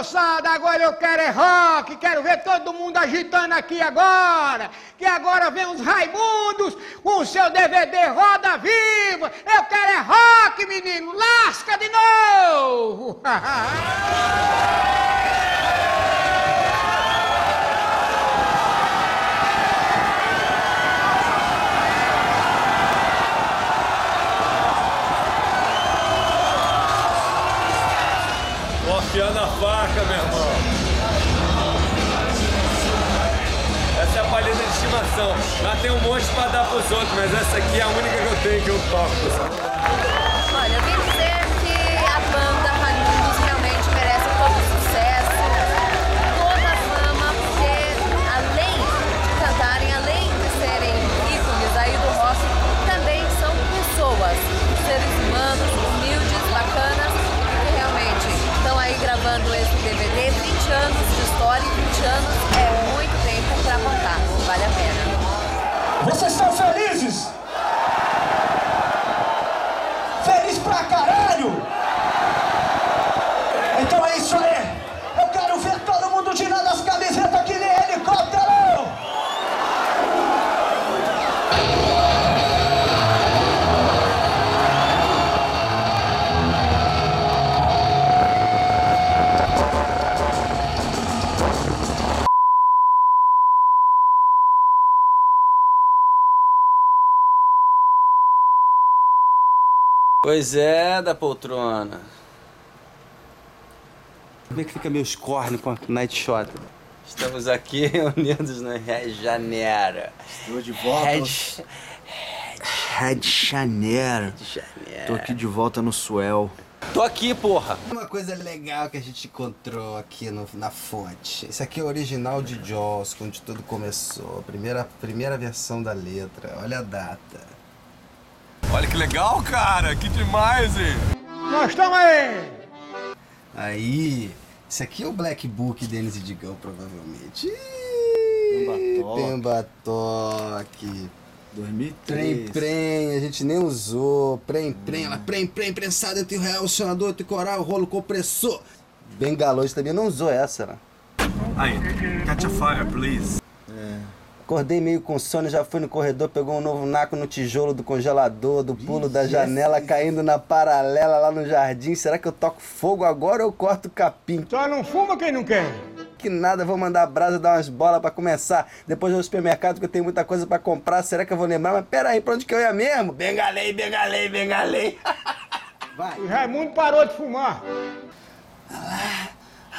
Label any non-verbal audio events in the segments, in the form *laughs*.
moçada, agora eu quero é rock, quero ver todo mundo agitando aqui agora. Que agora vem os Raimundos com o seu DVD Roda Viva. Eu quero é rock, menino, lasca de novo. *laughs* Confiando a faca, meu irmão. Essa é a palheta de estimação. Lá tem um monte pra dar pros outros, mas essa aqui é a única que eu tenho que eu toco. Olha, pena. Vocês Pois é, da poltrona. Como é que fica meus cornos com a Night Shot? Estamos aqui *laughs* reunidos no Rio de Janeiro. Estou de volta. Red, Red. Rio de Janeiro. Tô aqui de volta no Suel. Tô aqui, porra. Uma coisa legal que a gente encontrou aqui no- na fonte. Esse aqui é o original de Jaws, onde tudo começou. A primeira, primeira versão da letra. Olha a data. Que legal, cara. Que demais, hein? Nós estamos aí. Aí, esse aqui é o Black Book Denis e Digão, provavelmente. Pemba Pembatoque. 2003. Prem, prem, a gente nem usou. Prem, prem, ela prem, prem, prensado entre o relacionador, entre coral, rolo compressor. Bengalôs também não usou essa, né? Aí, catch a fire, please. Acordei meio com sono, já fui no corredor, pegou um novo naco no tijolo do congelador, do pulo da janela, caindo na paralela lá no jardim. Será que eu toco fogo agora ou corto capim? Só não fuma quem não quer. Que nada, vou mandar a brasa dar umas bolas pra começar. Depois vou ao supermercado porque eu tenho muita coisa pra comprar. Será que eu vou lembrar? Mas pera aí, pra onde que eu ia mesmo? Bengalei, bengalei, bengalei. *laughs* O Raimundo parou de fumar.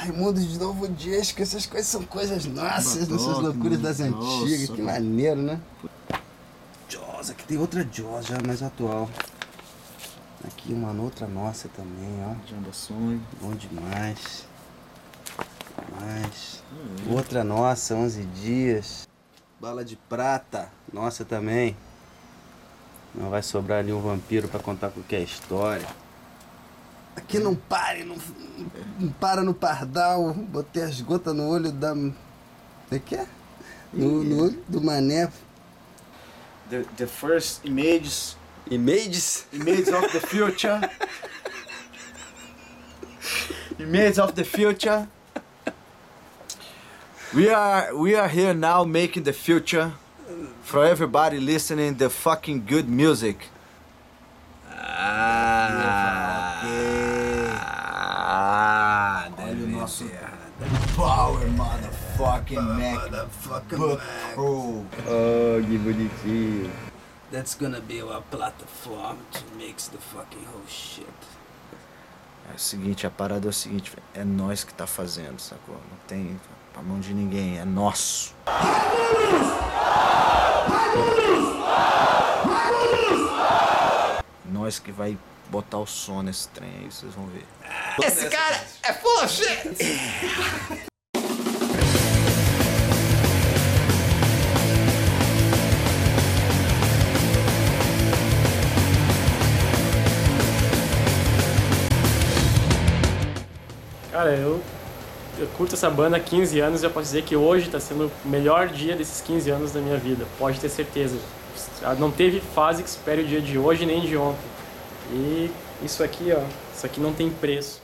Raimundo de novo disco, essas coisas são coisas nossas, Batoque, nossas loucuras das nossa, antigas, que mano. maneiro, né? Jaws, aqui tem outra Jaws já mais atual. Aqui uma outra nossa também, ó. Jamba Song. Bom demais. Demais. Outra nossa, 11 dias. Bala de prata, nossa também. Não vai sobrar ali um vampiro pra contar qualquer história. Aqui não pare, não, não para no pardal. Botei as gotas no olho da. O que é? No, no olho do mané. The, the first images. Images? Images of the future. images of the future. We are we are here now making the future for everybody listening the fucking good music. Power motherfucking MacBook Pro. Oh, que bonitinho. That's gonna be our platform to mix the fucking whole shit. É o seguinte, a parada é o seguinte, é nós que tá fazendo, sacou? Não tem pra mão de ninguém, é nosso. Nós que vai botar o som nesse trem aí, vocês vão ver. Esse cara é full of shit. Cara, eu, eu curto essa banda há 15 anos e eu posso dizer que hoje está sendo o melhor dia desses 15 anos da minha vida. Pode ter certeza. Não teve fase que supere o dia de hoje nem de ontem. E isso aqui, ó, isso aqui não tem preço.